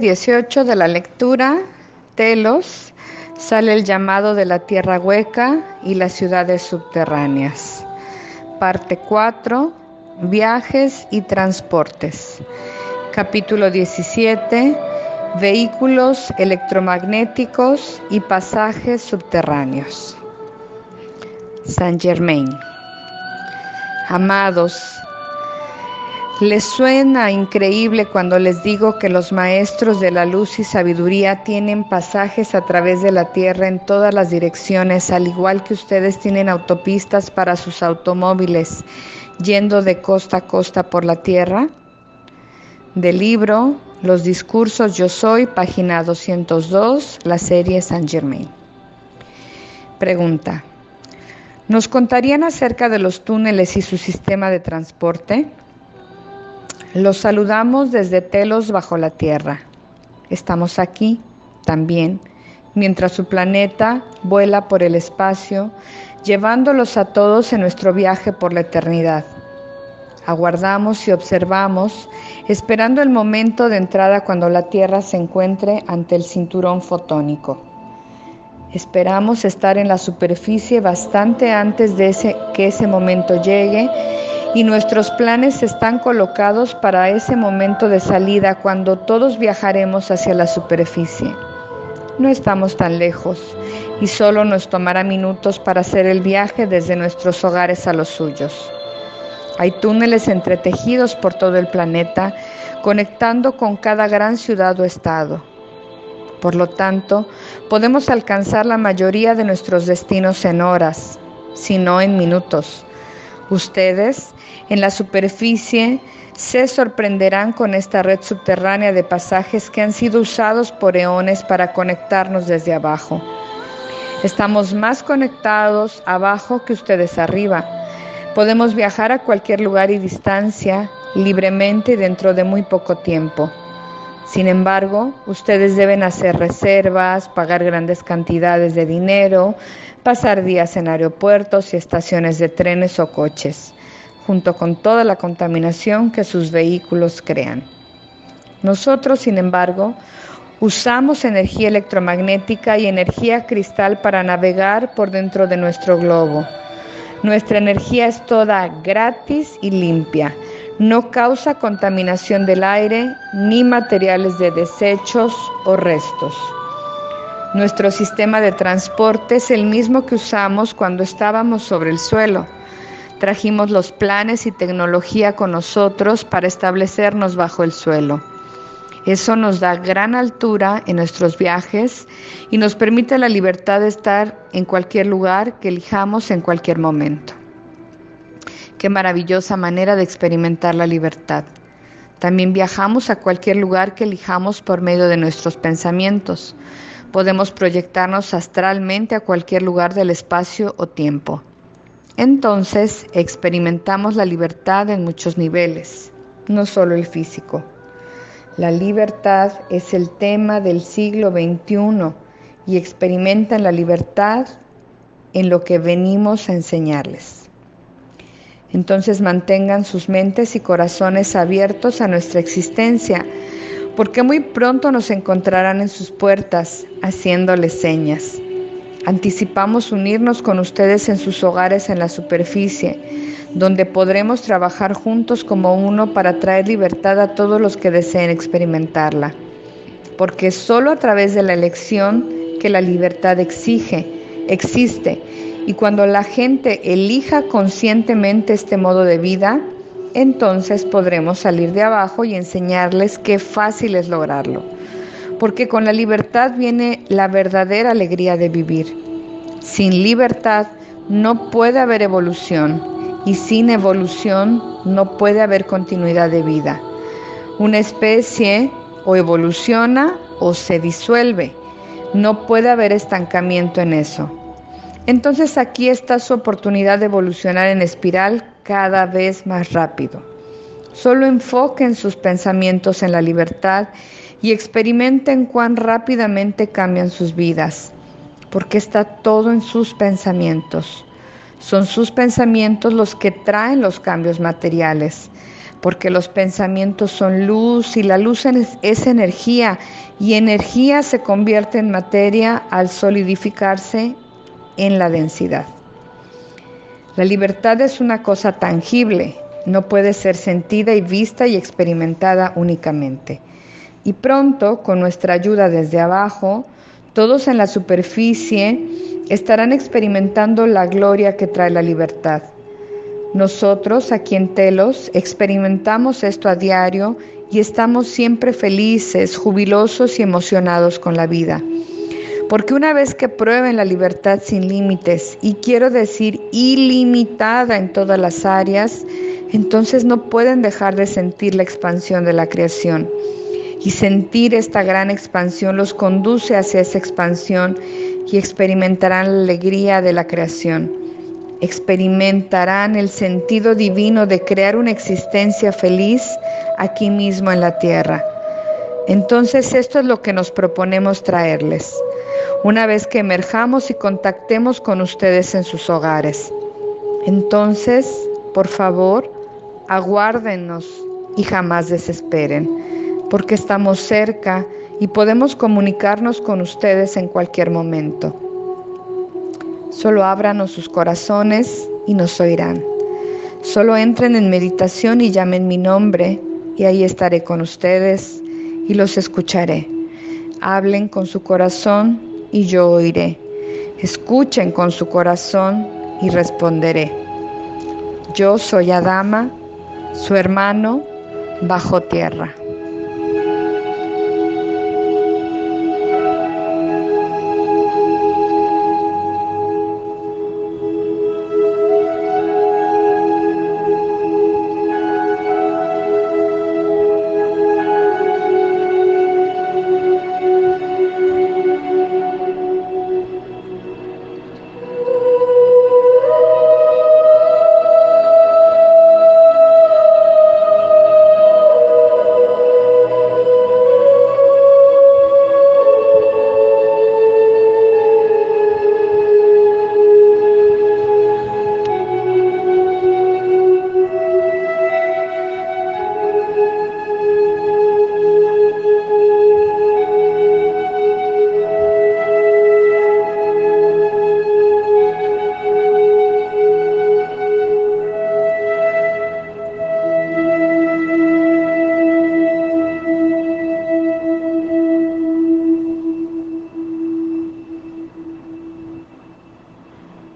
Día 18 de la lectura, Telos, sale el llamado de la tierra hueca y las ciudades subterráneas. Parte 4, viajes y transportes. Capítulo 17, vehículos electromagnéticos y pasajes subterráneos. Saint Germain. Amados, les suena increíble cuando les digo que los maestros de la luz y sabiduría tienen pasajes a través de la tierra en todas las direcciones, al igual que ustedes tienen autopistas para sus automóviles yendo de costa a costa por la tierra. Del libro Los discursos Yo Soy, página 202, la serie Saint Germain. Pregunta. ¿Nos contarían acerca de los túneles y su sistema de transporte? Los saludamos desde Telos bajo la Tierra. Estamos aquí también, mientras su planeta vuela por el espacio, llevándolos a todos en nuestro viaje por la eternidad. Aguardamos y observamos, esperando el momento de entrada cuando la Tierra se encuentre ante el cinturón fotónico. Esperamos estar en la superficie bastante antes de que ese momento llegue y nuestros planes están colocados para ese momento de salida cuando todos viajaremos hacia la superficie. No estamos tan lejos y solo nos tomará minutos para hacer el viaje desde nuestros hogares a los suyos. Hay túneles entretejidos por todo el planeta, conectando con cada gran ciudad o estado. Por lo tanto, podemos alcanzar la mayoría de nuestros destinos en horas, si no en minutos. Ustedes, en la superficie, se sorprenderán con esta red subterránea de pasajes que han sido usados por eones para conectarnos desde abajo. Estamos más conectados abajo que ustedes arriba. Podemos viajar a cualquier lugar y distancia libremente dentro de muy poco tiempo. Sin embargo, ustedes deben hacer reservas, pagar grandes cantidades de dinero, pasar días en aeropuertos y estaciones de trenes o coches, junto con toda la contaminación que sus vehículos crean. Nosotros, sin embargo, usamos energía electromagnética y energía cristal para navegar por dentro de nuestro globo. Nuestra energía es toda gratis y limpia no causa contaminación del aire ni materiales de desechos o restos. Nuestro sistema de transporte es el mismo que usamos cuando estábamos sobre el suelo. Trajimos los planes y tecnología con nosotros para establecernos bajo el suelo. Eso nos da gran altura en nuestros viajes y nos permite la libertad de estar en cualquier lugar que elijamos en cualquier momento. Qué maravillosa manera de experimentar la libertad. También viajamos a cualquier lugar que elijamos por medio de nuestros pensamientos. Podemos proyectarnos astralmente a cualquier lugar del espacio o tiempo. Entonces experimentamos la libertad en muchos niveles, no solo el físico. La libertad es el tema del siglo XXI y experimentan la libertad en lo que venimos a enseñarles. Entonces mantengan sus mentes y corazones abiertos a nuestra existencia, porque muy pronto nos encontrarán en sus puertas haciéndoles señas. Anticipamos unirnos con ustedes en sus hogares en la superficie, donde podremos trabajar juntos como uno para traer libertad a todos los que deseen experimentarla. Porque solo a través de la elección que la libertad exige, existe, y cuando la gente elija conscientemente este modo de vida, entonces podremos salir de abajo y enseñarles qué fácil es lograrlo. Porque con la libertad viene la verdadera alegría de vivir. Sin libertad no puede haber evolución y sin evolución no puede haber continuidad de vida. Una especie o evoluciona o se disuelve. No puede haber estancamiento en eso. Entonces aquí está su oportunidad de evolucionar en espiral cada vez más rápido. Solo enfoquen sus pensamientos en la libertad y experimenten cuán rápidamente cambian sus vidas, porque está todo en sus pensamientos. Son sus pensamientos los que traen los cambios materiales. porque los pensamientos son luz y la luz es energía y energía se convierte en materia al solidificarse en la densidad. La libertad es una cosa tangible, no puede ser sentida y vista y experimentada únicamente. Y pronto, con nuestra ayuda desde abajo, todos en la superficie estarán experimentando la gloria que trae la libertad. Nosotros aquí en Telos experimentamos esto a diario y estamos siempre felices, jubilosos y emocionados con la vida. Porque una vez que prueben la libertad sin límites, y quiero decir ilimitada en todas las áreas, entonces no pueden dejar de sentir la expansión de la creación. Y sentir esta gran expansión los conduce hacia esa expansión y experimentarán la alegría de la creación. Experimentarán el sentido divino de crear una existencia feliz aquí mismo en la tierra. Entonces esto es lo que nos proponemos traerles, una vez que emerjamos y contactemos con ustedes en sus hogares. Entonces, por favor, aguárdenos y jamás desesperen, porque estamos cerca y podemos comunicarnos con ustedes en cualquier momento. Solo ábranos sus corazones y nos oirán. Solo entren en meditación y llamen mi nombre y ahí estaré con ustedes y los escucharé. Hablen con su corazón y yo oiré. Escuchen con su corazón y responderé. Yo soy Adama su hermano bajo tierra.